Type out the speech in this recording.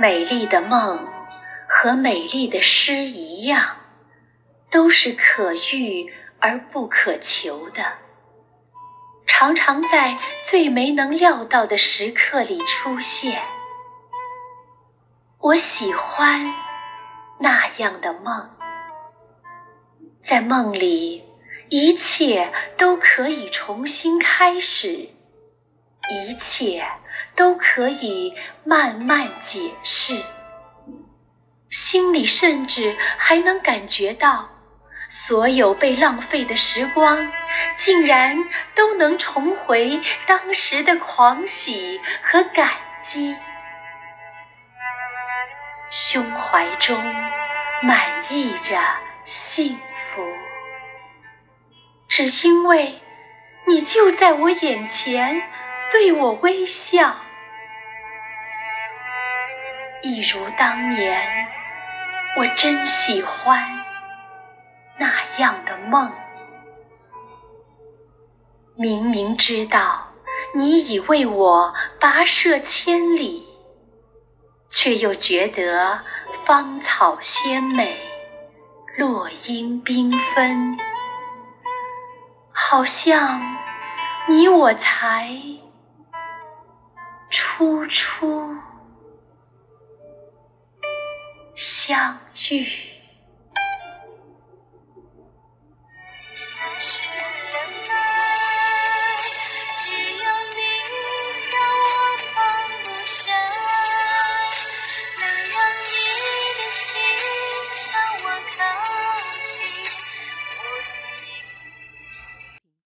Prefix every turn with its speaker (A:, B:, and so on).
A: 美丽的梦和美丽的诗一样，都是可遇而不可求的，常常在最没能料到的时刻里出现。我喜欢那样的梦，在梦里，一切都可以重新开始。一切都可以慢慢解释，心里甚至还能感觉到，所有被浪费的时光，竟然都能重回当时的狂喜和感激，胸怀中满溢着幸福，只因为你就在我眼前。对我微笑，一如当年，我真喜欢那样的梦。明明知道你已为我跋涉千里，却又觉得芳草鲜美，落英缤纷，好像你我才。初初相遇。